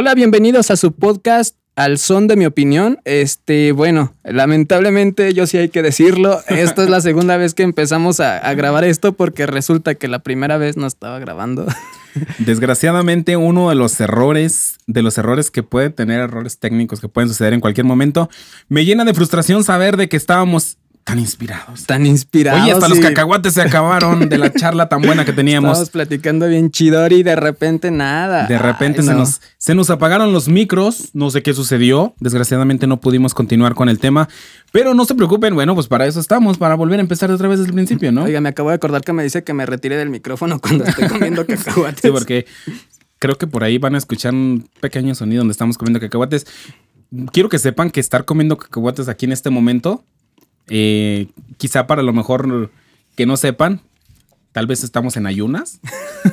Hola, bienvenidos a su podcast Al son de mi opinión. Este, bueno, lamentablemente yo sí hay que decirlo. Esta es la segunda vez que empezamos a, a grabar esto porque resulta que la primera vez no estaba grabando. Desgraciadamente, uno de los errores, de los errores que puede tener, errores técnicos que pueden suceder en cualquier momento, me llena de frustración saber de que estábamos tan inspirados. Tan inspirados. Oye, hasta los cacahuates se acabaron de la charla tan buena que teníamos. Estábamos platicando bien chidori y de repente nada. De repente Ay, se, no. nos, se nos apagaron los micros, no sé qué sucedió, desgraciadamente no pudimos continuar con el tema, pero no se preocupen, bueno, pues para eso estamos, para volver a empezar otra vez desde el principio, ¿no? Oiga, me acabo de acordar que me dice que me retire del micrófono cuando estoy comiendo cacahuates. Sí, porque creo que por ahí van a escuchar un pequeño sonido donde estamos comiendo cacahuates. Quiero que sepan que estar comiendo cacahuates aquí en este momento, eh, quizá para lo mejor que no sepan, tal vez estamos en ayunas.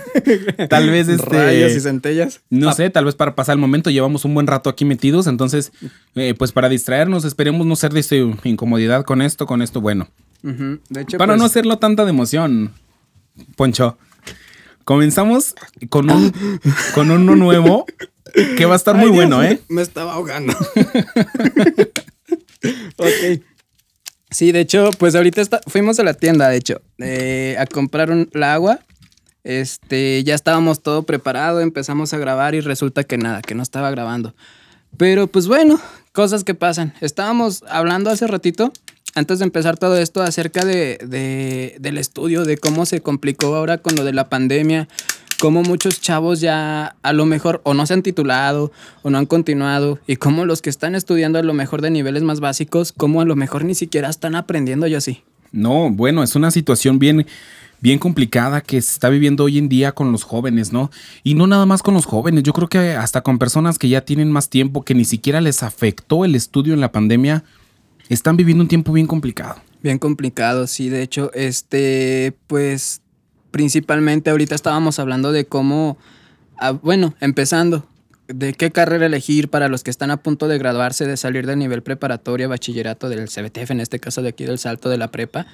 tal vez este... Rayos y centellas. No sé, tal vez para pasar el momento llevamos un buen rato aquí metidos, entonces, eh, pues para distraernos, esperemos no ser de esta incomodidad con esto, con esto, bueno. Ujú. De hecho, Para pues, no hacerlo tanta de emoción, Poncho, comenzamos con un, con uno nuevo que va a estar muy Dios, bueno, me- ¿eh? Me estaba ahogando. ok. Sí, de hecho, pues ahorita está- fuimos a la tienda, de hecho, a comprar un, la agua. Este, ya estábamos todo preparado, empezamos a grabar y resulta que nada, que no estaba grabando. Pero pues bueno, cosas que pasan. Estábamos hablando hace ratito, antes de empezar todo esto, acerca de- del estudio, de cómo se complicó ahora con lo de la pandemia, cómo muchos chavos ya a lo mejor o no se han titulado o no han continuado, y cómo los que están estudiando a lo mejor de niveles más básicos, cómo a lo mejor ni siquiera están aprendiendo yo así. No, bueno, es una situación bien, bien complicada que se está viviendo hoy en día con los jóvenes, ¿no? Y no nada más con los jóvenes, yo creo que hasta con personas que ya tienen más tiempo, que ni siquiera les afectó el estudio en la pandemia, están viviendo un tiempo bien complicado. Bien complicado, sí. De hecho, este, pues, principalmente ahorita estábamos hablando de cómo, ah, bueno, empezando, de qué carrera elegir para los que están a punto de graduarse, de salir del nivel preparatoria, bachillerato del CBTF, en este caso de aquí del salto de la prepa.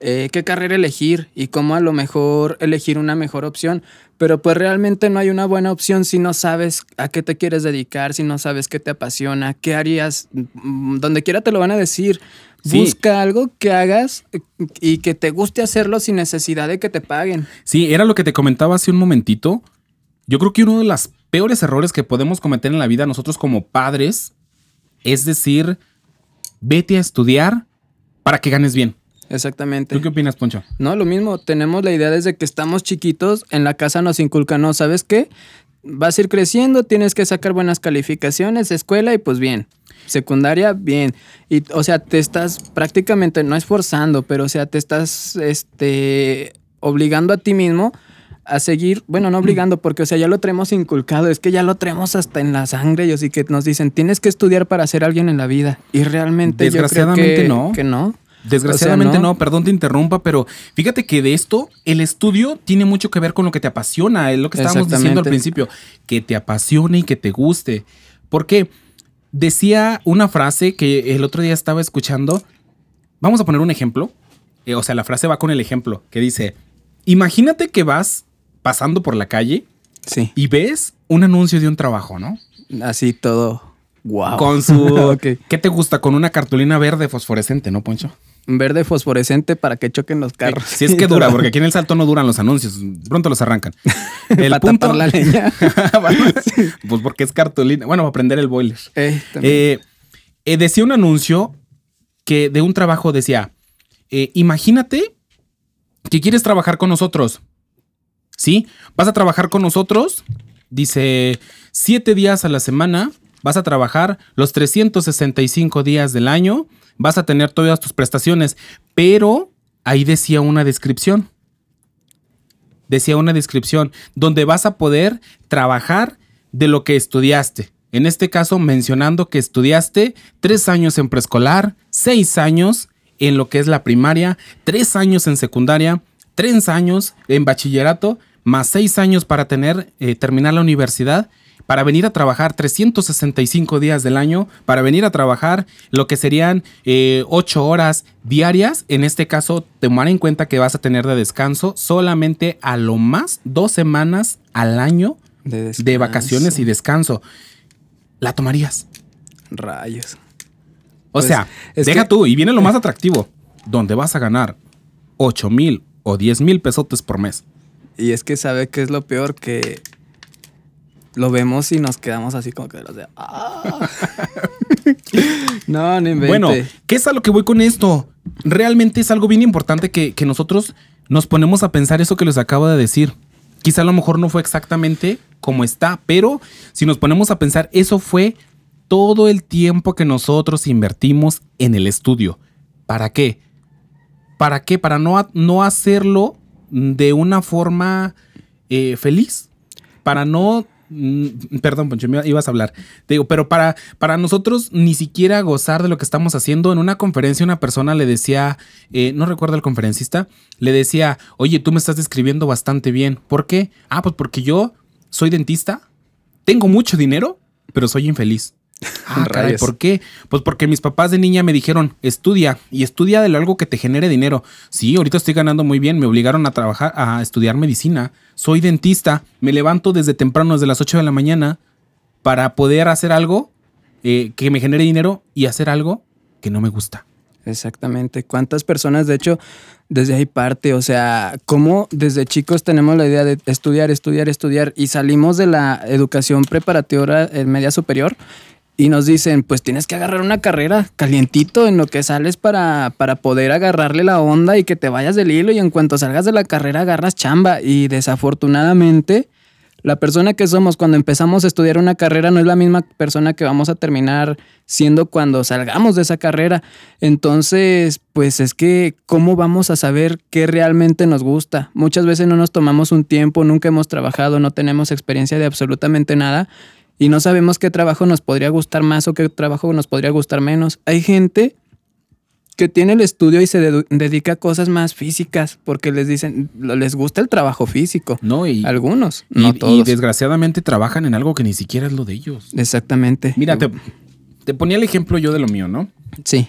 eh, qué carrera elegir y cómo a lo mejor elegir una mejor opción. Pero pues realmente no hay una buena opción si no sabes a qué te quieres dedicar, si no sabes qué te apasiona, qué harías, Mm, donde quiera te lo van a decir. Sí. Busca algo que hagas eh, y que te guste hacerlo sin necesidad de que te paguen. Sí, era lo que te comentaba hace un momentito. Yo creo que uno de los peores errores que podemos cometer en la vida nosotros como padres es decir, vete a estudiar para que ganes bien. Exactamente. ¿Tú qué opinas, Poncho? No, lo mismo, tenemos la idea desde que estamos chiquitos, en la casa nos inculcan, no, ¿sabes qué? Vas a ir creciendo, tienes que sacar buenas calificaciones, escuela y pues bien. Secundaria, bien. Y, o sea, te estás prácticamente, no esforzando, pero o sea, te estás, este, obligando a ti mismo a seguir, bueno, no obligando, porque, o sea, ya lo traemos inculcado, es que ya lo traemos hasta en la sangre, y así que nos dicen, tienes que estudiar para ser alguien en la vida. Y realmente yo creo Desgraciadamente que- no. Que no. Desgraciadamente O sea, no. no. perdón te interrumpa, pero fíjate que de esto el estudio tiene mucho que ver con lo que te apasiona, es lo que estábamos diciendo al principio, que te apasione y que te guste. Porque decía una frase que el otro día estaba escuchando, vamos a poner un ejemplo, eh, o sea, la frase va con el ejemplo, que dice, imagínate que vas pasando por la calle Sí. y ves un anuncio de un trabajo, ¿no? Así todo. Wow. Con su... ¿Qué te gusta? Con una cartulina verde fosforescente, ¿no, Poncho? Verde fosforescente para que choquen los carros. Si es que dura, porque aquí en el salto no duran los anuncios, pronto los arrancan. El Para punto. tapar la leña. pues porque es cartulina. Bueno, para prender el boiler. Eh. Eh, eh, decía un anuncio que de un trabajo decía: eh, Imagínate que quieres trabajar con nosotros. ¿Sí? Vas a trabajar con nosotros. Dice: siete días a la semana. Vas a trabajar los 365 días del año. Vas a tener todas tus prestaciones. Pero ahí decía una descripción. Decía una descripción donde vas a poder trabajar de lo que estudiaste. En este caso, mencionando que estudiaste tres años en preescolar, seis años en lo que es la primaria, tres años en secundaria, tres años en bachillerato, más seis años para tener, eh, terminar la universidad, para venir a trabajar 365 días del año, para venir a trabajar lo que serían eh, ocho horas diarias. En este caso, tomar en cuenta que vas a tener de descanso solamente a lo más dos semanas al año De, de vacaciones y descanso, ¿la tomarías? Rayos. O Pues, sea, deja que- tú, y viene lo más atractivo, donde vas a ganar 8 mil o 10 mil pesotes por mes. Y es que sabe que es lo peor que lo vemos y nos quedamos así como que los de. "Ah". no, no invente. Bueno, ¿qué es a lo que voy con esto? Realmente es algo bien importante que, que nosotros nos ponemos a pensar eso que les acabo de decir. Quizá a lo mejor no fue exactamente como está, pero si nos ponemos a pensar, eso fue todo el tiempo que nosotros invertimos en el estudio. ¿Para qué? ¿Para qué? Para no, no hacerlo de una forma eh, feliz. Para no. Mm, Perdón, Poncho, me ibas a hablar. Te digo, pero para, para nosotros ni siquiera gozar de lo que estamos haciendo. En una conferencia, una persona le decía, eh, no recuerdo el conferencista, le decía, oye, tú me estás describiendo bastante bien. ¿Por qué? Ah, pues porque yo soy dentista, tengo mucho dinero, pero soy infeliz. Ah, caray. ¿por qué? Pues porque mis papás de niña me dijeron, estudia y estudia de algo que te genere dinero. Sí, ahorita estoy ganando muy bien, me obligaron a trabajar, a estudiar medicina. Soy dentista, me levanto desde temprano, desde las 8 de la mañana, para poder hacer algo eh, que me genere dinero y hacer algo que no me gusta. Exactamente. ¿Cuántas personas, de hecho, desde ahí parte? O sea, ¿cómo desde chicos tenemos la idea de estudiar, estudiar, estudiar y salimos de la educación preparatoria en media superior y nos dicen, pues tienes que agarrar una carrera calientito en lo que sales para, para poder agarrarle la onda y que te vayas del hilo y en cuanto salgas de la carrera agarras chamba y desafortunadamente... La persona que somos cuando empezamos a estudiar una carrera no es la misma persona que vamos a terminar siendo cuando salgamos de esa carrera. Entonces, pues es que, ¿cómo vamos a saber qué realmente nos gusta? Muchas veces no nos tomamos un tiempo, nunca hemos trabajado, no tenemos experiencia de absolutamente nada y no sabemos qué trabajo nos podría gustar más o qué trabajo nos podría gustar menos. Hay gente que tiene el estudio y se dedica a cosas más físicas porque les dicen, les gusta el trabajo físico. No, y, Algunos, y- no y todos. desgraciadamente trabajan en algo que ni siquiera es lo de ellos. Exactamente. Mira, te, te ponía el ejemplo yo de lo mío, ¿no? Sí,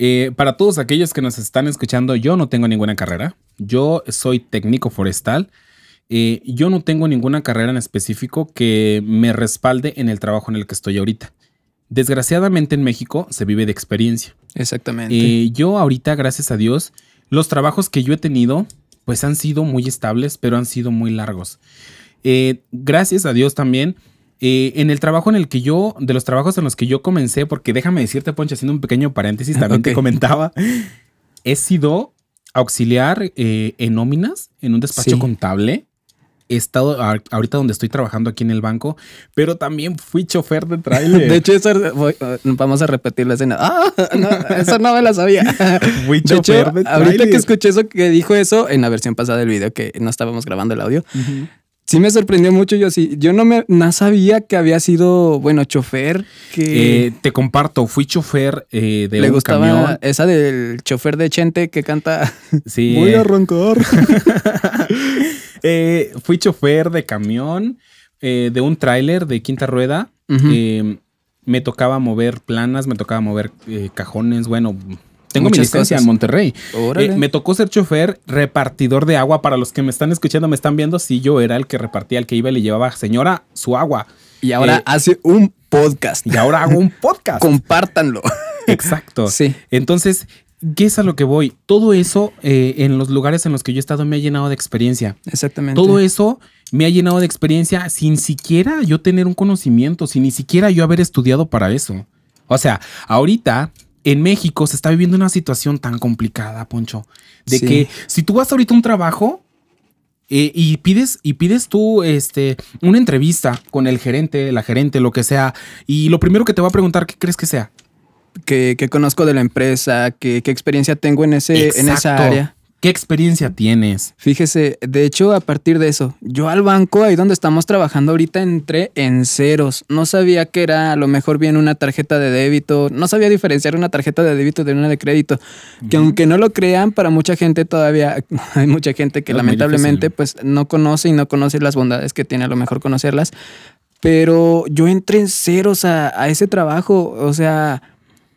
Eh, para todos aquellos que nos están escuchando, yo no tengo ninguna carrera. Yo soy técnico forestal. Eh, yo no tengo ninguna carrera en específico que me respalde en el trabajo en el que estoy ahorita. Desgraciadamente en México se vive de experiencia. exactamente. Eh, yo ahorita, gracias a Dios, los trabajos que yo he tenido, pues han sido muy estables, pero han sido muy largos. Eh, gracias a Dios también, eh, en el trabajo en el que yo, de los trabajos en los que yo comencé, porque déjame decirte, Poncho, haciendo un pequeño paréntesis, también te Ok. comentaba, he sido auxiliar eh, en nóminas, en un despacho Sí. contable. He estado a- ahorita donde estoy trabajando aquí en el banco, pero también fui chofer de tráiler. De hecho, eso, voy- vamos a repetir la escena. Ah, no, eso no me la sabía. Fui De hecho, chofer de ahorita tráiler. que escuché eso, que dijo eso en la versión pasada del video, que no estábamos grabando el audio, sí me sorprendió mucho. Yo sí, yo no me no sabía que había sido, bueno, chofer, que Eh, te comparto, fui chofer eh, de le un gustaba camión. esa del chofer de Chente que canta. Sí, Voy a arrancar. Eh, fui chofer de camión, eh, de un tráiler de quinta rueda. Eh, me tocaba mover planas, me tocaba mover cajones. Bueno, tengo mi Muchas licencia cosas. en Monterrey. Eh, me tocó ser chofer repartidor de agua. Para los que me están escuchando, me están viendo. Sí, yo era el que repartía, el que iba y le llevaba, señora, su agua. y ahora eh, hace un podcast. Y ahora hago un podcast. Compártanlo. Exacto. Sí. Entonces, ¿qué es a lo que voy? Todo eso eh, en los lugares en los que yo he estado me ha llenado de experiencia. Exactamente. Todo eso me ha llenado de experiencia sin siquiera yo tener un conocimiento, sin ni siquiera yo haber estudiado para eso. O sea, ahorita en México se está viviendo una situación tan complicada, Poncho, de Sí. que si tú vas ahorita a un trabajo eh, y pides y pides tú este una entrevista con el gerente, la gerente, lo que sea, y lo primero que te va a preguntar, ¿qué crees que sea? Que, que conozco de la empresa, que, qué experiencia tengo en, ese, en esa área. ¿Qué experiencia tienes? Fíjese, de hecho, a partir de eso, yo al banco, ahí donde estamos trabajando ahorita, entré en ceros. No sabía que era a lo mejor bien una tarjeta de débito, no sabía diferenciar una tarjeta de débito de una de crédito. Que aunque no lo crean, para mucha gente todavía hay mucha gente que Es lamentablemente pues no conoce y no conoce las bondades que tiene a lo mejor conocerlas. Pero yo entré en ceros a, a ese trabajo, o sea,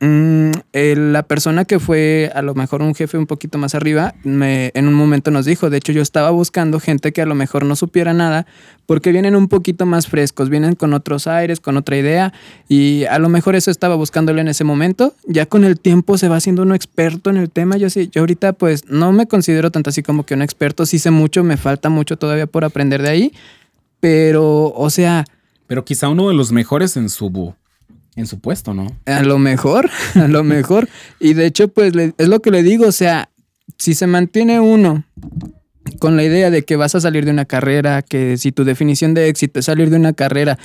Mm, eh, la persona que fue a lo mejor un jefe un poquito más arriba, me, en un momento nos dijo, de hecho yo estaba buscando gente que a lo mejor no supiera nada, porque vienen un poquito más frescos, vienen con otros aires, con otra idea, y a lo mejor eso estaba buscándole en ese momento, ya con el tiempo se va haciendo uno experto en el tema, yo sí, yo ahorita pues no me considero tanto así como que un experto, sí sé mucho, me falta mucho todavía por aprender de ahí, pero, o sea... Pero quizá uno de los mejores en su en su puesto, ¿no? A lo mejor, a lo mejor. Y de hecho, pues es lo que le digo, o sea, si se mantiene uno con la idea de que vas a salir de una carrera, que si tu definición de éxito es salir de una carrera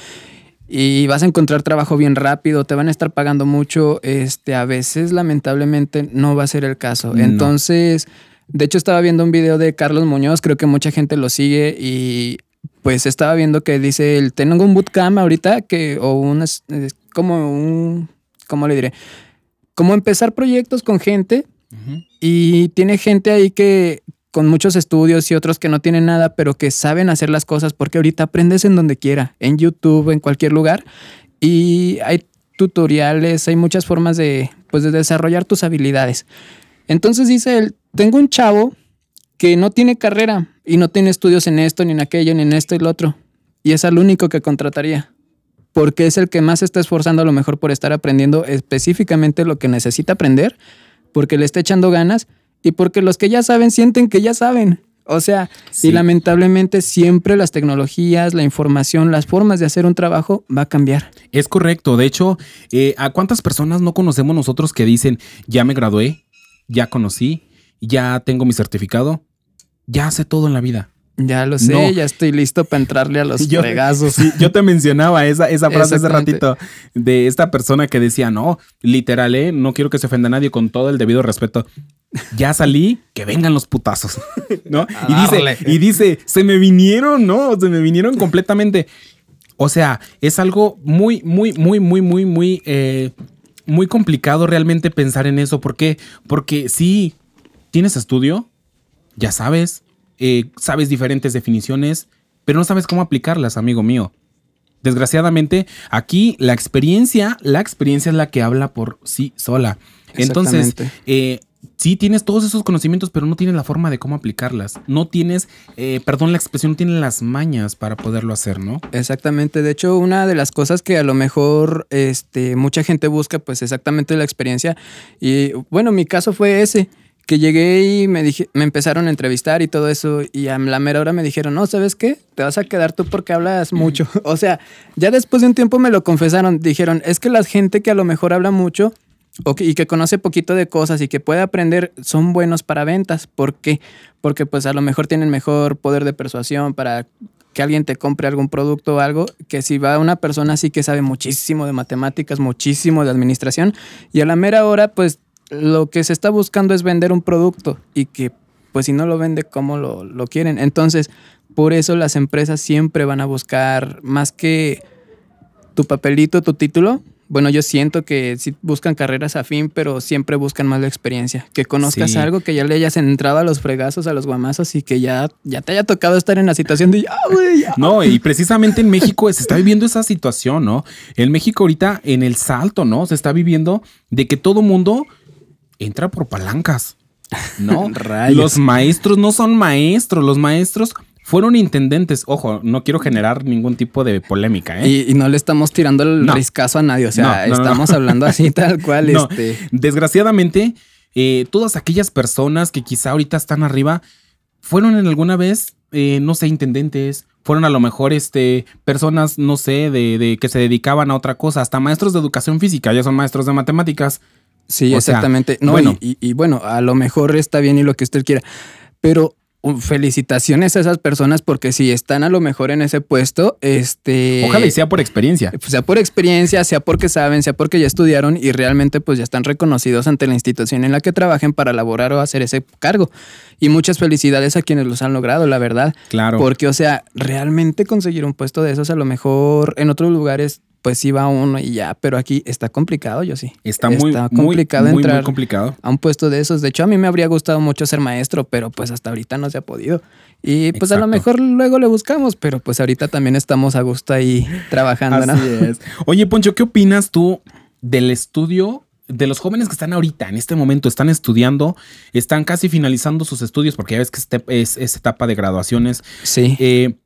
y vas a encontrar trabajo bien rápido, te van a estar pagando mucho, este, a veces lamentablemente no va a ser el caso. Entonces, de hecho estaba viendo un video de Carlos Muñoz, creo que mucha gente lo sigue y pues estaba viendo que dice, el, tengo un bootcamp ahorita que, o un, como un, ¿cómo le diré? Como empezar proyectos con gente y tiene gente ahí que con muchos estudios y otros que no tienen nada, pero que saben hacer las cosas porque ahorita aprendes en donde quiera, en YouTube, en cualquier lugar y hay tutoriales, hay muchas formas de, pues, de desarrollar tus habilidades. Entonces dice él, tengo un chavo que no tiene carrera y no tiene estudios en esto, ni en aquello, ni en esto y lo otro. Y es al único que contrataría porque es el que más se está esforzando a lo mejor por estar aprendiendo específicamente lo que necesita aprender, porque le está echando ganas y porque los que ya saben sienten que ya saben. O sea, y lamentablemente siempre las tecnologías, la información, las formas de hacer un trabajo va a cambiar. Es correcto. De hecho, eh, ¿a cuántas personas no conocemos nosotros que dicen, ya me gradué, ya conocí, ya tengo mi certificado, ya sé todo en la vida? Ya lo sé, ya estoy listo para entrarle a los yo, yo te mencionaba esa, esa frase hace ratito de esta persona que decía, no, literal, ¿eh? no quiero que se ofenda a nadie con todo el debido respeto. Ya salí, que vengan los putazos, ¿no? y dice, y dice, se me vinieron, ¿no? Se me vinieron completamente. O sea, es algo muy, muy, muy, muy, muy, muy, eh, muy complicado realmente pensar en eso. ¿Por qué? Porque si tienes estudio, ya sabes, eh, sabes diferentes definiciones, pero no sabes cómo aplicarlas, amigo mío. Desgraciadamente, aquí la experiencia, la experiencia es la que habla por sí sola. Entonces, eh, sí tienes todos esos conocimientos, pero no tienes la forma de cómo aplicarlas. No tienes, eh, perdón la expresión, no tienes las mañas para poderlo hacer, ¿no? Exactamente. De hecho, una de las cosas que a lo mejor este, mucha gente busca, pues exactamente la experiencia. Y bueno, mi caso fue ese que llegué y me, dije, me empezaron a entrevistar y todo eso, y a la mera hora me dijeron, no, ¿sabes qué? Te vas a quedar tú porque hablas mucho. o sea, ya después de un tiempo me lo confesaron, dijeron, es que la gente que a lo mejor habla mucho y que conoce poquito de cosas y que puede aprender son buenos para ventas. ¿Por qué? Porque pues a lo mejor tienen mejor poder de persuasión para que alguien te compre algún producto o algo, que si va una persona así que sabe muchísimo de matemáticas, muchísimo de administración, y a la mera hora pues lo que se está buscando es vender un producto y que pues si no lo vende, ¿cómo lo, lo quieren? Entonces, por eso las empresas siempre van a buscar más que tu papelito, tu título, bueno, yo siento que sí buscan carreras afín, pero siempre buscan más la experiencia. Que conozcas algo, que ya le hayas entrado a los fregazos, a los guamazos y que ya, ya te haya tocado estar en la situación de ya, güey. No, y precisamente en México se está viviendo esa situación, ¿no? En México ahorita en el salto, ¿no? Se está viviendo de que todo mundo entra por palancas. No, los maestros no son maestros, los maestros fueron intendentes. Ojo, no quiero generar ningún tipo de polémica, ¿eh? Y, no le estamos tirando el no. riscazo a nadie. O sea, estamos hablando así tal cual. Este. Desgraciadamente, eh, todas aquellas personas que quizá ahorita están arriba fueron en alguna vez, eh, no sé, intendentes, fueron a lo mejor este, personas, no sé, de, de, que se dedicaban a otra cosa, hasta maestros de educación física, ya son maestros de matemáticas. Sí, exactamente. no, bueno. Y, bueno, a lo mejor está bien y lo que usted quiera, pero felicitaciones a esas personas porque si están a lo mejor en ese puesto, este... Ojalá y sea por experiencia. Pues, sea por experiencia, sea porque saben, sea porque ya estudiaron y realmente pues ya están reconocidos ante la institución en la que trabajen para elaborar o hacer ese cargo. Y muchas felicidades a quienes los han logrado, la verdad. Claro. Porque, o sea, realmente conseguir un puesto de esos a lo mejor en otros lugares pues va uno y ya, pero aquí está complicado, yo sí. Está muy, complicado entrar complicado. a un puesto de esos. De hecho, a mí me habría gustado mucho ser maestro, pero pues hasta ahorita no se ha podido. Y pues a lo mejor luego le buscamos, pero pues ahorita también estamos a gusto ahí trabajando, Así es. Oye, Poncho, ¿qué opinas tú del estudio de los jóvenes que están ahorita, en este momento, están estudiando, están casi finalizando sus estudios, porque ya ves que este es, es etapa de graduaciones. Sí. Eh,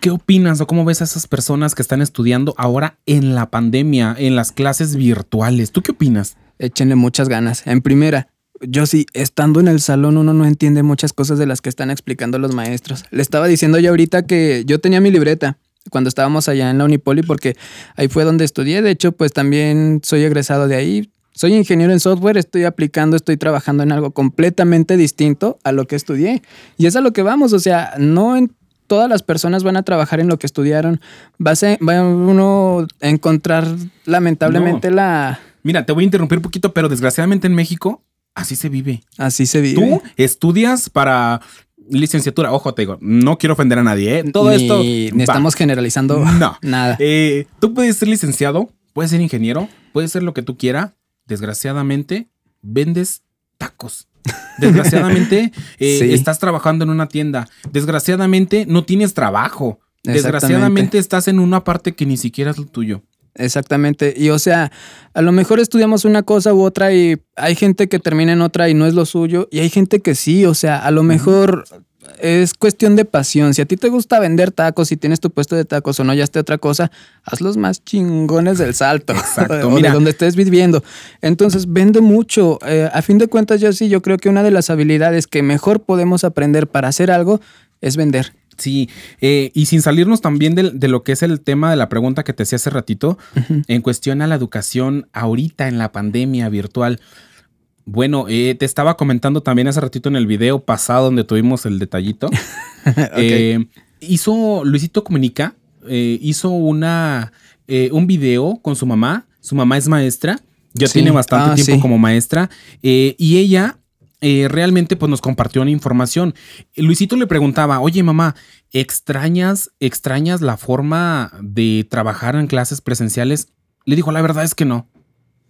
¿Qué opinas o cómo ves a esas personas que están estudiando ahora en la pandemia, en las clases virtuales? ¿Tú qué opinas? Échenle muchas ganas. En primera, yo sí, estando en el salón uno no entiende muchas cosas de las que están explicando los maestros. Le estaba diciendo yo ahorita que yo tenía mi libreta cuando estábamos allá en la Unipoli porque ahí fue donde estudié. De hecho, pues también soy egresado de ahí. Soy ingeniero en software, estoy aplicando, estoy trabajando en algo completamente distinto a lo que estudié. Y es a lo que vamos, o sea, no en todas las personas van a trabajar en lo que estudiaron. Va a, va uno a encontrar lamentablemente No. la... Mira, te voy a interrumpir un poquito, pero desgraciadamente en México así se vive. Así se vive. Tú estudias para licenciatura. Ojo, te digo, no quiero ofender a nadie. ¿eh? Todo ni, esto. Ni estamos generalizando No. nada. Eh, tú puedes ser licenciado, puedes ser ingeniero, puedes ser lo que tú quieras. Desgraciadamente, vendes tacos. Desgraciadamente, eh, Sí. estás trabajando en una tienda. Desgraciadamente, no tienes trabajo. Desgraciadamente, estás en una parte que ni siquiera es lo tuyo. Exactamente. Y o sea, a lo mejor estudiamos una cosa u otra y hay gente que termina en otra y no es lo suyo. Y hay gente que sí, o sea, a lo mejor es cuestión de pasión. Si a ti te gusta vender tacos, si tienes tu puesto de tacos o no, ya esté otra cosa, haz los más chingones del salto. Exacto, o mira. de donde estés viviendo. Entonces, vende mucho. Eh, a fin de cuentas, yo sí, yo creo que una de las habilidades que mejor podemos aprender para hacer algo es vender. Sí, eh, y sin salirnos también del- de, lo que es el tema de la pregunta que te hacía hace ratito, en cuestión a la educación ahorita en la pandemia virtual. Bueno, eh, te estaba comentando también hace ratito en el video pasado donde tuvimos el detallito. Eh, hizo Luisito Comunica, eh, hizo una, eh, un video con su mamá. Su mamá es maestra, ya Sí. tiene bastante Ah, tiempo sí. como maestra. y ella realmente pues nos compartió una información. Luisito le preguntaba, oye mamá, ¿extrañas, extrañas la forma de trabajar en clases presenciales? Le dijo, la verdad es que no.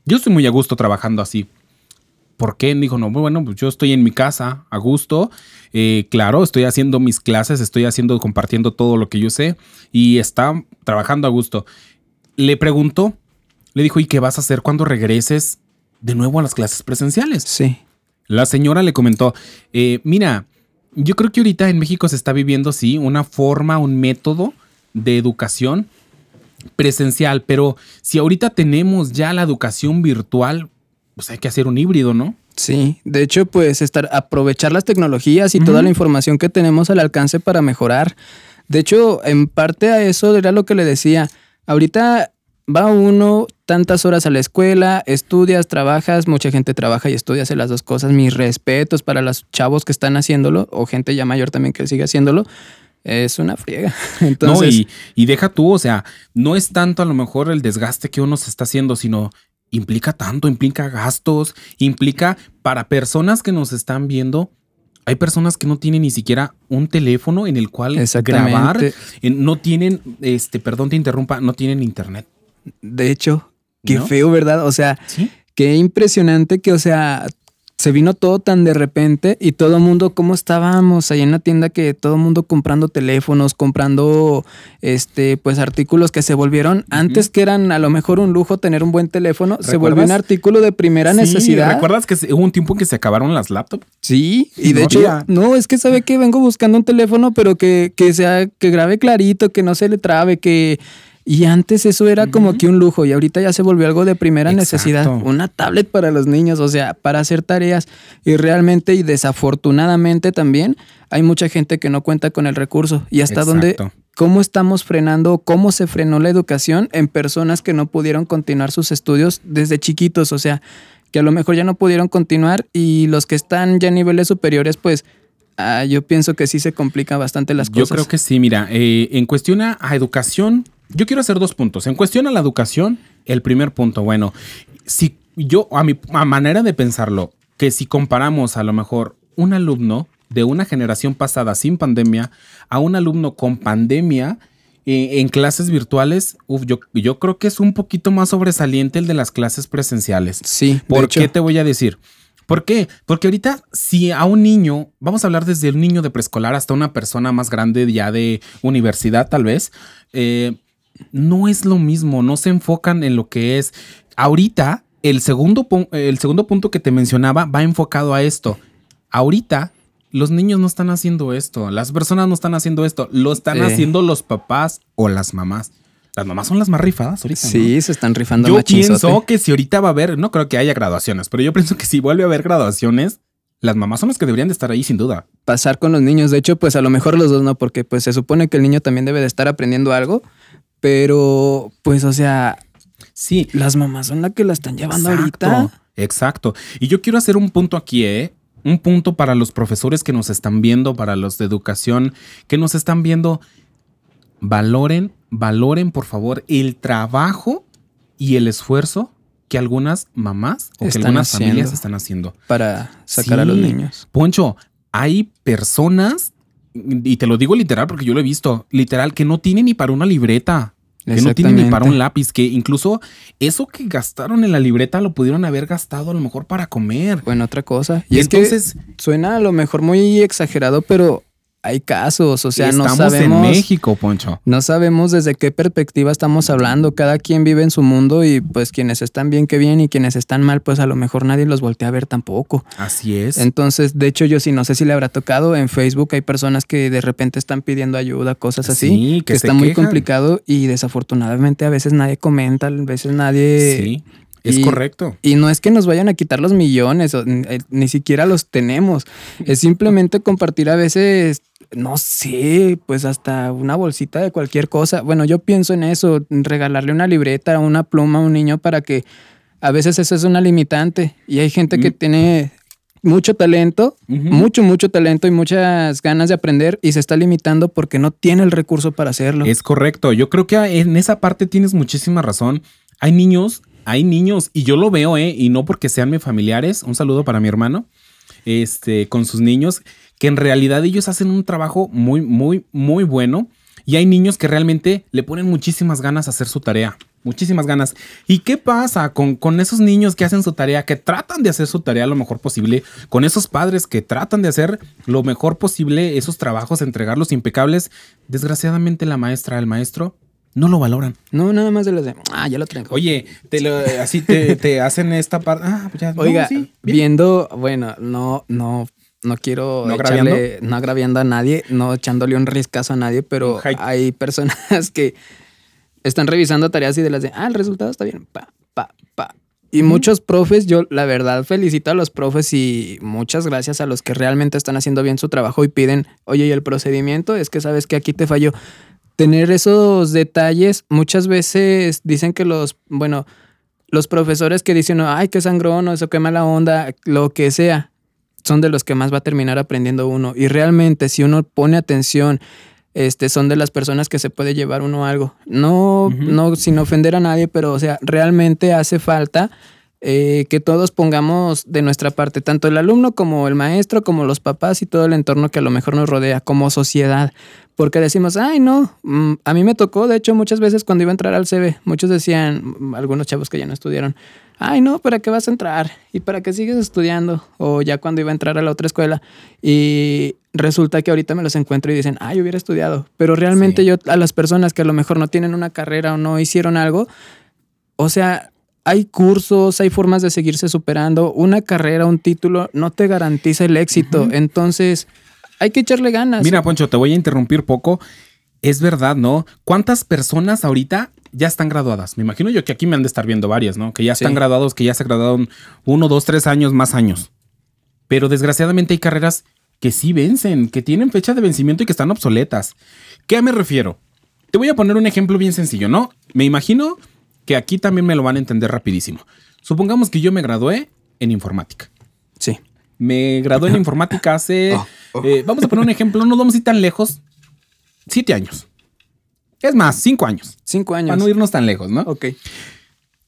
Yo estoy muy a gusto trabajando así. ¿Por qué? Dijo, no, bueno, pues yo estoy en mi casa, a gusto. Eh, claro, estoy haciendo mis clases, estoy haciendo, compartiendo todo lo que yo sé y está trabajando a gusto. Le preguntó, le dijo, ¿y qué vas a hacer cuando regreses de nuevo a las clases presenciales? Sí. La señora le comentó, eh, mira, yo creo que ahorita en México se está viviendo, sí, una forma, un método de educación presencial, pero si ahorita tenemos ya la educación virtual, pues hay que hacer un híbrido, ¿no? Sí, de hecho, pues estar, aprovechar las tecnologías y toda la información que tenemos al alcance para mejorar. De hecho, en parte a eso era lo que le decía. Ahorita va uno tantas horas a la escuela, estudias, trabajas, mucha gente trabaja y estudia, hace las dos cosas. Mis respetos para los chavos que están haciéndolo, o gente ya mayor también que sigue haciéndolo. Es una friega. Entonces, no, y, y deja tú, o sea, no es tanto a lo mejor el desgaste que uno se está haciendo, sino implica tanto, implica gastos, implica para personas que nos están viendo. Hay personas que no tienen ni siquiera un teléfono en el cual grabar, no tienen, este, perdón te interrumpa, no tienen internet. de hecho, qué ¿No? feo, ¿verdad? O sea, Sí. Qué impresionante que, o sea, se vino todo tan de repente y todo el mundo, ¿cómo estábamos ahí en la tienda? Que todo el mundo comprando teléfonos, comprando, este, pues artículos que se volvieron, antes que eran a lo mejor un lujo tener un buen teléfono, se volvió un artículo de primera Sí, necesidad. ¿Recuerdas que hubo un tiempo en que se acabaron las laptops? Sí, y de No hecho, había. no, es que sabe que vengo buscando un teléfono, pero que, que sea, que grabe clarito, que no se le trabe, que... Y antes eso era como que un lujo y ahorita ya se volvió algo de primera Exacto. necesidad. Una tablet para los niños, o sea, para hacer tareas. Y realmente y desafortunadamente también hay mucha gente que no cuenta con el recurso. Y hasta dónde, Exacto. cómo estamos frenando, cómo se frenó la educación en personas que no pudieron continuar sus estudios desde chiquitos. O sea, que a lo mejor ya no pudieron continuar y los que están ya a niveles superiores, pues ah, yo pienso que sí se complican bastante las Yo cosas. creo que sí, mira, eh, en cuestión a, a educación, yo quiero hacer dos puntos. En cuestión a la educación, el primer punto, bueno, si yo, a mi a manera de pensarlo, que si comparamos a lo mejor un alumno de una generación pasada sin pandemia a un alumno con pandemia eh, en clases virtuales, uf, yo, yo creo que es un poquito más sobresaliente el de las clases presenciales. Sí, ¿Por qué te voy a decir? ¿Por qué? Porque ahorita, si a un niño, vamos a hablar desde un niño de preescolar hasta una persona más grande ya de universidad, tal vez, eh, no es lo mismo, no se enfocan en lo que es. Ahorita, el segundo, el segundo punto que te mencionaba va enfocado a esto. Ahorita los niños no están haciendo esto, las personas no están haciendo esto, lo están Eh. haciendo los papás o las mamás. Las mamás son las más rifadas ahorita. ¿no? Sí, se están rifando Yo machinzote. pienso que si ahorita va a haber, no creo que haya graduaciones, pero yo pienso que si vuelve a haber graduaciones, las mamás son las que deberían de estar ahí sin duda. pasar con los niños. De hecho, pues a lo mejor los dos no, porque pues se supone que el niño también debe de estar aprendiendo algo, pero pues o sea, Sí, las mamás son las que la están llevando Exacto, ahorita. Exacto. Y yo quiero hacer un punto aquí, ¿eh? Un punto para los profesores que nos están viendo, para los de educación que nos están viendo. Valoren, valoren por favor el trabajo y el esfuerzo que algunas mamás o que algunas familias están haciendo. para sacar a los niños. Poncho, hay personas, y te lo digo literal porque yo lo he visto, literal, que no tienen ni para una libreta. Que no tienen ni para un lápiz, que incluso eso que gastaron en la libreta lo pudieron haber gastado a lo mejor para comer. Bueno, otra cosa. Y, Y es entonces que suena a lo mejor muy exagerado, pero hay casos, o sea, no estamos sabemos. en México, Poncho. No sabemos desde qué perspectiva estamos hablando. Cada quien vive en su mundo y pues quienes están bien, que bien, y quienes están mal, pues a lo mejor nadie los voltea a ver tampoco. Así es. Entonces, de hecho, yo sí no sé si le habrá tocado. En Facebook hay personas que de repente están pidiendo ayuda, cosas así, Sí, que, que está muy complicado y desafortunadamente a veces nadie comenta, a veces nadie... sí, es y- correcto. Y no es que nos vayan a quitar los millones, o, eh, ni siquiera los tenemos. Es simplemente compartir a veces, no sé, pues hasta una bolsita de cualquier cosa. Bueno, yo pienso en eso, regalarle una libreta, una pluma a un niño para que a veces eso es una limitante. Y hay gente que Mm. tiene mucho talento, mucho, mucho talento y muchas ganas de aprender y se está limitando porque no tiene el recurso para hacerlo. Es correcto. Yo creo que en esa parte tienes muchísima razón. Hay niños, hay niños, y yo lo veo, ¿eh? Y no porque sean mis familiares. Un saludo para mi hermano, este, con sus niños, que en realidad ellos hacen un trabajo muy, muy, muy bueno. Y hay niños que realmente le ponen muchísimas ganas a hacer su tarea. Muchísimas ganas. ¿Y qué pasa con, con esos niños que hacen su tarea, que tratan de hacer su tarea lo mejor posible? Con esos padres que tratan de hacer lo mejor posible esos trabajos, entregarlos impecables. Desgraciadamente la maestra, el maestro, no lo valoran. No, nada más de los de, ah, ya lo traigo. Oye, te lo- así te, te hacen esta parte. Ah, pues no, Oiga, sí, bien. viendo, bueno, no, no, no quiero ¿No echarle, no agraviando a nadie, no echándole un riscazo a nadie, pero hay personas que están revisando tareas y de las de, ah, el resultado está bien, pa, pa, pa. Y muchos profes, yo la verdad felicito a los profes y muchas gracias a los que realmente están haciendo bien su trabajo y piden, oye, y el procedimiento es que sabes que aquí te falló. Tener esos detalles, muchas veces dicen que los, bueno, los profesores que dicen, ay, qué sangrón, o eso, qué mala onda, lo que sea, son de los que más va a terminar aprendiendo uno. Y realmente, si uno pone atención, este, son de las personas que se puede llevar uno algo. No, no sin ofender a nadie, pero, o sea, realmente hace falta eh, que todos pongamos de nuestra parte, tanto el alumno como el maestro, como los papás y todo el entorno que a lo mejor nos rodea como sociedad. Porque decimos, ay, no, mm, a mí me tocó, de hecho, muchas veces cuando iba a entrar al CB, muchos decían, mm, algunos chavos que ya no estudiaron, ay, no, ¿para qué vas a entrar? ¿Y para qué sigues estudiando? O ya cuando iba a entrar a la otra escuela. Y resulta que ahorita me los encuentro y dicen, ay, hubiera estudiado. Pero realmente Sí. yo, a las personas que a lo mejor no tienen una carrera o no hicieron algo, o sea, hay cursos, hay formas de seguirse superando. Una carrera, un título, no te garantiza el éxito. Entonces, hay que echarle ganas. Mira, Poncho, te voy a interrumpir poco. Es verdad, ¿no? ¿Cuántas personas ahorita ya están graduadas? Me imagino yo que aquí me han de estar viendo varias, ¿no? Que ya están Sí. graduados, que ya se graduaron uno, dos, tres años, más años. Pero desgraciadamente hay carreras que sí vencen, que tienen fecha de vencimiento y que están obsoletas. ¿Qué me refiero? Te voy a poner un ejemplo bien sencillo, ¿no? Me imagino que aquí también me lo van a entender rapidísimo. Supongamos que yo me gradué en informática. Sí. Me gradué en informática hace. Oh, eh, vamos a poner un ejemplo, no vamos a ir tan lejos. Siete años. Es más, cinco años. Cinco años. Para no irnos tan lejos, ¿no? Ok.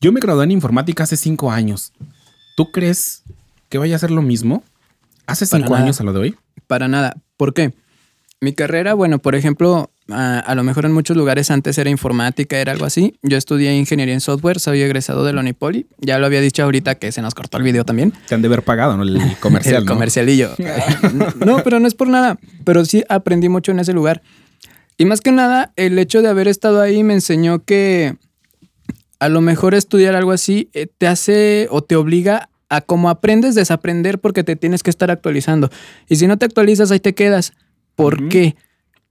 Yo me gradué en informática hace cinco años. ¿Tú crees que vaya a ser lo mismo hace Para cinco nada. años a lo de hoy? Para nada. ¿Por qué? Mi carrera, bueno, por ejemplo, a, a lo mejor en muchos lugares antes era informática, era algo así. Yo estudié ingeniería en software, soy egresado de la Unipoli. Ya lo había dicho ahorita que se nos cortó el video también. Te han de haber pagado, ¿no? El comercial. el ¿no? comercialillo. no, pero no es por nada. Pero sí aprendí mucho en ese lugar. Y más que nada, el hecho de haber estado ahí me enseñó que a lo mejor estudiar algo así eh, te hace o te obliga a como aprendes, desaprender porque te tienes que estar actualizando. Y si no te actualizas, ahí te quedas. ¿Por qué?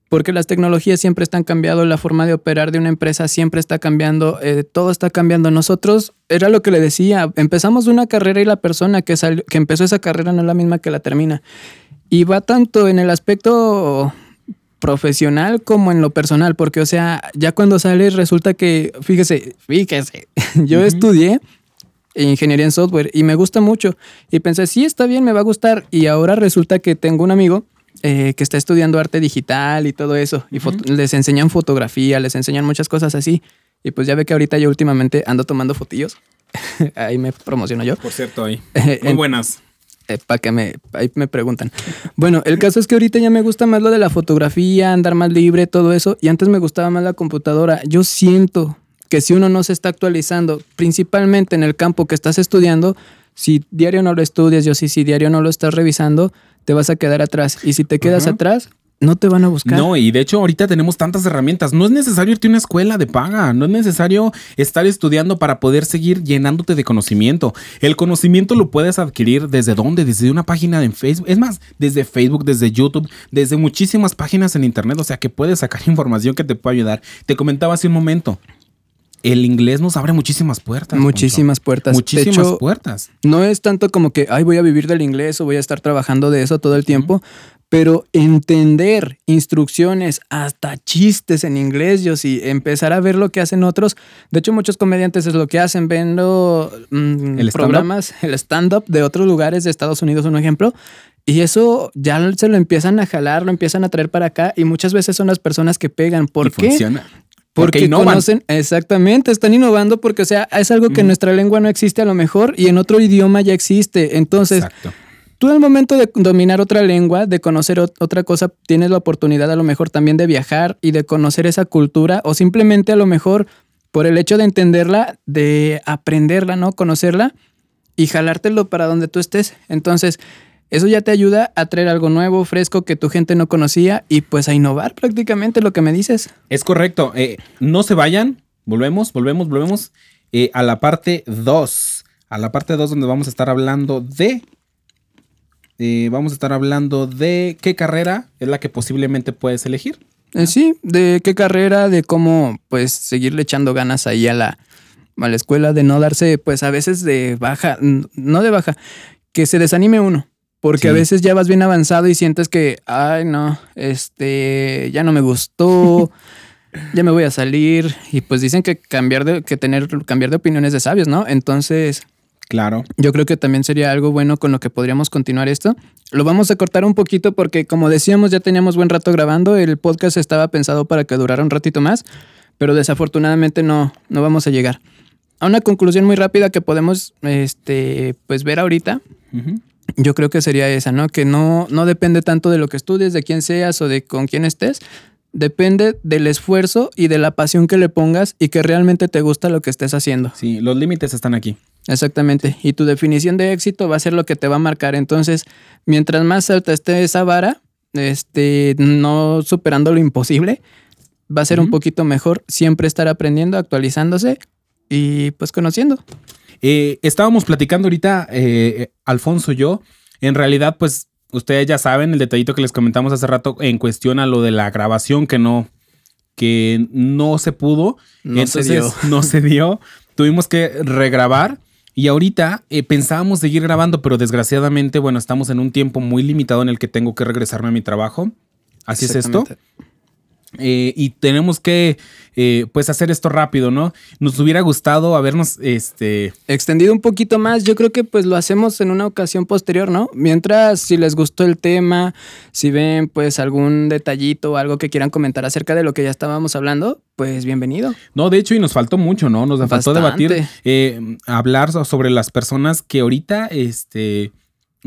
Porque las tecnologías siempre están cambiando, la forma de operar de una empresa siempre está cambiando, eh, todo está cambiando. Nosotros, era lo que le decía, empezamos una carrera y la persona que, salió- que empezó esa carrera no es la misma que la termina. Y va tanto en el aspecto profesional como en lo personal, porque o sea, ya cuando sales resulta que, fíjese, fíjese, yo estudié ingeniería en software y me gusta mucho y pensé, sí, está bien, me va a gustar y ahora resulta que tengo un amigo eh, que está estudiando arte digital y todo eso y les enseñan fotografía, les enseñan muchas cosas así y pues ya ve que ahorita yo últimamente ando tomando fotillos, ahí me promociono yo. Por cierto, ahí. Muy en- buenas. para que me, ahí me preguntan. Bueno, el caso es que ahorita ya me gusta más lo de la fotografía, andar más libre, todo eso. Y antes me gustaba más la computadora. Yo siento que si uno no se está actualizando, principalmente en el campo que estás estudiando, si diario no lo estudias, yo sí, si diario no lo estás revisando, te vas a quedar atrás. Y si te quedas atrás, no te van a buscar. No, y de hecho ahorita tenemos tantas herramientas. No es necesario irte a una escuela de paga, no es necesario estar estudiando para poder seguir llenándote de conocimiento. El conocimiento lo puedes adquirir desde dónde, desde una página en Facebook. Es más, desde Facebook, desde YouTube, desde muchísimas páginas en Internet. O sea que puedes sacar información que te pueda ayudar. Te comentaba hace un momento. El inglés nos abre muchísimas puertas. Muchísimas puertas. Muchísimas hecho, puertas. No es tanto como que, ay, voy a vivir del inglés o voy a estar trabajando de eso todo el tiempo, pero entender instrucciones, hasta chistes en inglés, yo sí, empezar a ver lo que hacen otros. De hecho, muchos comediantes es lo que hacen, viendo mm, ¿El programas, el stand-up de otros lugares de Estados Unidos, un ejemplo. Y eso ya se lo empiezan a jalar, lo empiezan a traer para acá y muchas veces son las personas que pegan. ¿Por Y qué? funciona. Porque, Porque conocen, exactamente, están innovando porque, o sea, es algo que en nuestra lengua no existe a lo mejor y en otro idioma ya existe. Entonces, Exacto. Tú al momento de dominar otra lengua, de conocer ot- otra cosa, tienes la oportunidad a lo mejor también de viajar y de conocer esa cultura o simplemente a lo mejor por el hecho de entenderla, de aprenderla, ¿no? Conocerla y jalártelo para donde tú estés. Entonces, eso ya te ayuda a traer algo nuevo, fresco, que tu gente no conocía y pues a innovar prácticamente lo que me dices. Es correcto. Eh, no se vayan. Volvemos, volvemos, volvemos eh, a la parte 2. A la parte 2 donde vamos a estar hablando de... eh, vamos a estar hablando de qué carrera es la que posiblemente puedes elegir. Eh, sí, de qué carrera, de cómo pues seguirle echando ganas ahí a la, a la escuela, de no darse pues a veces de baja, no de baja, que se desanime uno. Porque a veces ya vas bien avanzado y sientes que, ay no, este, ya no me gustó, ya me voy a salir. Y pues dicen que cambiar de, que tener, cambiar de opiniones de sabios, ¿no? Entonces, Claro. yo creo que también sería algo bueno con lo que podríamos continuar esto. Lo vamos a cortar un poquito porque, como decíamos, ya teníamos buen rato grabando. El podcast estaba pensado para que durara un ratito más, pero desafortunadamente no, no vamos a llegar. A una conclusión muy rápida que podemos este, pues ver ahorita, yo creo que sería esa, ¿no? Que no, no depende tanto de lo que estudies, de quién seas o de con quién estés. Depende del esfuerzo y de la pasión que le pongas y que realmente te gusta lo que estés haciendo. Sí, los límites están aquí. Exactamente. Y tu definición de éxito va a ser lo que te va a marcar. Entonces, mientras más alta esté esa vara, este, no superando lo imposible, va a ser un poquito mejor siempre estar aprendiendo, actualizándose y pues conociendo. Eh, estábamos platicando ahorita, eh, Alfonso y yo. En realidad, pues ustedes ya saben el detallito que les comentamos hace rato en cuestión a lo de la grabación que no, que no se pudo. No se dio. no se dio. Tuvimos que regrabar. Y ahorita eh, pensábamos seguir grabando, pero desgraciadamente, bueno, estamos en un tiempo muy limitado en el que tengo que regresarme a mi trabajo. Así es esto. Eh, y tenemos que, eh, pues, hacer esto rápido, ¿no? Nos hubiera gustado habernos, este, Extendido un poquito más, yo creo que pues lo hacemos en una ocasión posterior, ¿no? Mientras, si les gustó el tema, si ven pues algún detallito o algo que quieran comentar acerca de lo que ya estábamos hablando, pues bienvenido. No, de hecho, y nos faltó mucho, ¿no? Nos faltó debatir, eh, hablar so- sobre las personas que ahorita, este,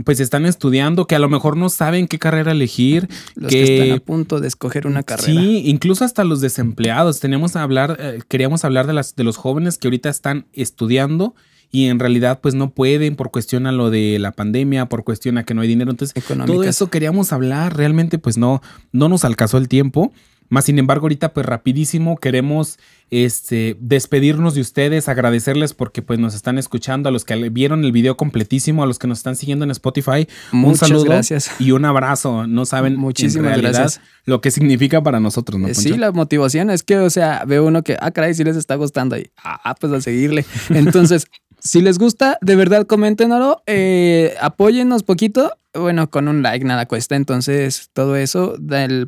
pues están estudiando, que a lo mejor no saben qué carrera elegir, Los que, están a punto de escoger una carrera. Sí, incluso hasta los desempleados. Tenemos a hablar, eh, queríamos hablar de las de los jóvenes que ahorita están estudiando y en realidad pues no pueden por cuestión a lo de la pandemia, por cuestión a que no hay dinero. Entonces, Económicas. todo eso queríamos hablar. Realmente pues no, no nos alcanzó el tiempo. Más sin embargo, ahorita, pues rapidísimo, queremos este, despedirnos de ustedes, agradecerles porque pues nos están escuchando, a los que vieron el video completísimo, a los que nos están siguiendo en Spotify. Muchas un saludo gracias. y un abrazo. No saben Muchísimas gracias. lo que significa para nosotros, ¿no? Sí, la motivación es que, o sea, veo uno que, ah, caray, sí les está gustando y, ah, pues a seguirle. Entonces, si les gusta, de verdad, coméntenlo, eh, apóyennos poquito bueno, con un like nada cuesta, entonces todo eso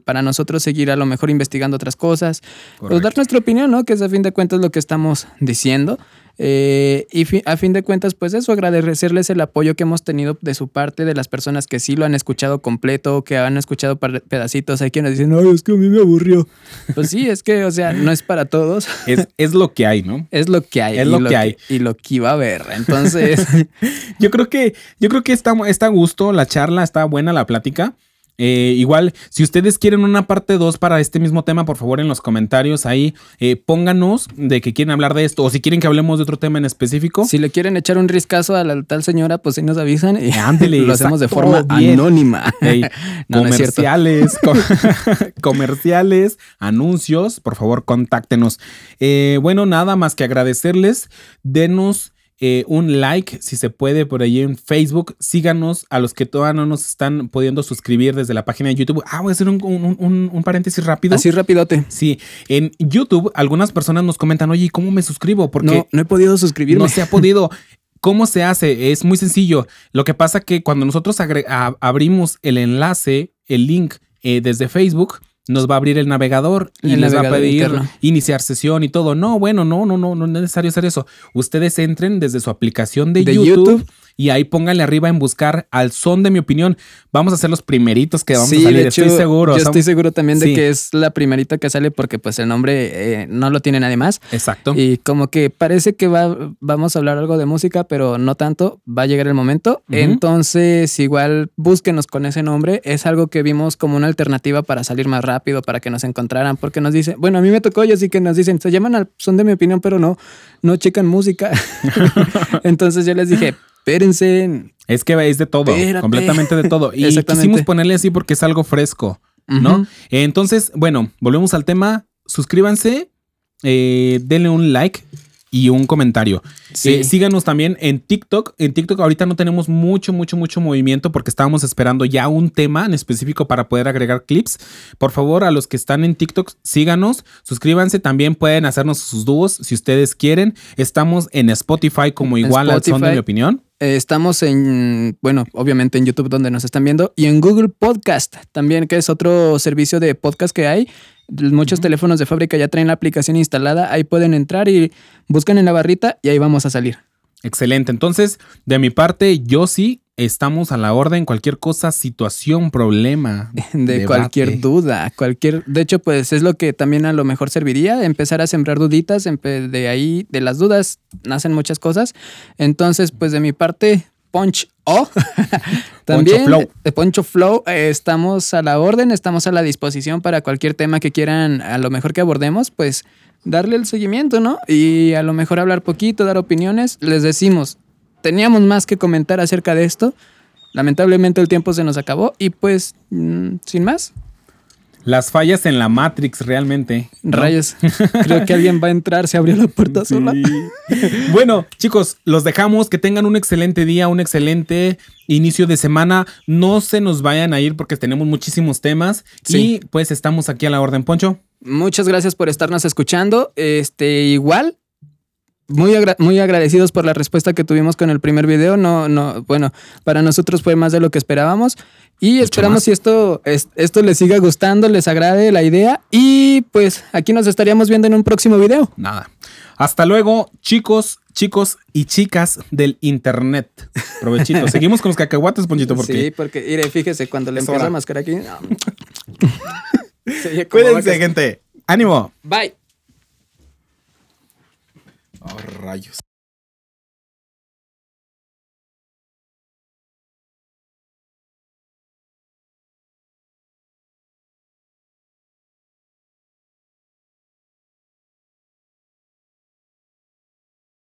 para nosotros seguir a lo mejor investigando otras cosas, pues dar nuestra opinión, ¿no? Que es a fin de cuentas lo que estamos diciendo. Eh, y a fin de cuentas, pues eso, agradecerles el apoyo que hemos tenido de su parte, de las personas que sí lo han escuchado completo, que han escuchado pedacitos. Hay quienes dicen, ay, es que a mí me aburrió. Pues sí, es que, o sea, no es para todos. Es, lo que hay, ¿no? Es lo que hay. Es lo, que, hay. y lo que iba a haber. Entonces. yo creo que, yo creo que está, está a gusto la charla, está buena la plática. Eh, igual, si ustedes quieren una parte 2 para este mismo tema, por favor en los comentarios ahí eh, pónganos de que quieren hablar de esto o si quieren que hablemos de otro tema en específico. Si le quieren echar un riscazo a la tal señora, pues ahí nos avisan y lo hacemos de forma anónima. comerciales, comerciales, anuncios, por favor contáctenos. Eh, bueno, nada más que agradecerles. Denos eh, un like, si se puede, por ahí en Facebook. Síganos a los que todavía no nos están pudiendo suscribir desde la página de YouTube. Ah, voy a hacer un, paréntesis rápido. Así rapidote. Sí, en YouTube algunas personas nos comentan, oye, ¿cómo me suscribo? Porque no, no he podido suscribirme. No se ha podido. ¿Cómo se hace? Es muy sencillo. Lo que pasa que cuando nosotros abrimos el enlace, el link eh, desde Facebook, nos va a abrir el navegador y les va a pedir iniciar sesión y todo. No, bueno, no, no, no, no es necesario hacer eso. Ustedes entren desde su aplicación de, YouTube y ahí pónganle arriba en buscar al son de mi opinión. Vamos a ser los primeritos que vamos a salir, estoy seguro. Yo estoy seguro también de que es la primerita que sale porque pues el nombre eh, no lo tiene nadie más. Exacto. Y como que parece que va, vamos a hablar algo de música, pero no tanto. Va a llegar el momento. Entonces, igual búsquenos con ese nombre. Es algo que vimos como una alternativa para salir más rápido, para que nos encontraran, porque nos dicen, bueno, a mí me tocó y así que nos dicen, se llaman al son de mi opinión, pero no, no checan música. Entonces yo les dije, espérense. Es que es de todo, completamente de todo. Y quisimos ponerle así porque es algo fresco, ¿no? Entonces, bueno, volvemos al tema. Suscríbanse, eh, denle un like y un comentario. Eh, síganos también en TikTok. En TikTok ahorita no tenemos mucho, mucho, mucho movimiento porque estábamos esperando ya un tema en específico para poder agregar clips. Por favor, a los que están en TikTok, síganos, suscríbanse. También pueden hacernos sus dúos si ustedes quieren. Estamos en Spotify como igual al son de mi opinión. Eh, estamos en, bueno, obviamente en YouTube donde nos están viendo y en Google Podcast también, que es otro servicio de podcast que hay. Muchos teléfonos de fábrica ya traen la aplicación instalada, ahí pueden entrar y buscan en la barrita y ahí vamos a salir. Excelente, entonces de mi parte yo sí estamos a la orden, cualquier cosa, situación, problema. De cualquier duda, cualquier... De hecho, pues es lo que también a lo mejor serviría, empezar a sembrar duditas, de ahí, de las dudas, nacen muchas cosas. Entonces, pues de mi parte, Punch O. También Poncho Flow. de Poncho Flow, eh, estamos a la orden, estamos a la disposición para cualquier tema que quieran, a lo mejor que abordemos, pues darle el seguimiento, ¿no? Y a lo mejor hablar poquito, dar opiniones. Les decimos, teníamos más que comentar acerca de esto. Lamentablemente el tiempo se nos acabó y pues, mm, sin más. Las fallas en la Matrix realmente. Rayos. Creo que alguien va a entrar, se abrió la puerta sola. bueno, chicos, los dejamos. Que tengan un excelente día, un excelente inicio de semana. No se nos vayan a ir porque tenemos muchísimos temas. Y pues estamos aquí a la orden, Poncho. Muchas gracias por estarnos escuchando. Este, igual, muy, muy agradecidos por la respuesta que tuvimos con el primer video. No, no, bueno, para nosotros fue más de lo que esperábamos. Y esperamos si esto, esto les siga gustando, les agrade la idea. Y pues aquí nos estaríamos viendo en un próximo video. Nada. Hasta luego, chicos, chicos y chicas del internet. Provechito. Seguimos con los cacahuates, Ponchito, porque. Sí, porque, mire, fíjese, cuando le empieza a mascar aquí. Cuídense, gente. Ánimo. Bye. Oh, rayos.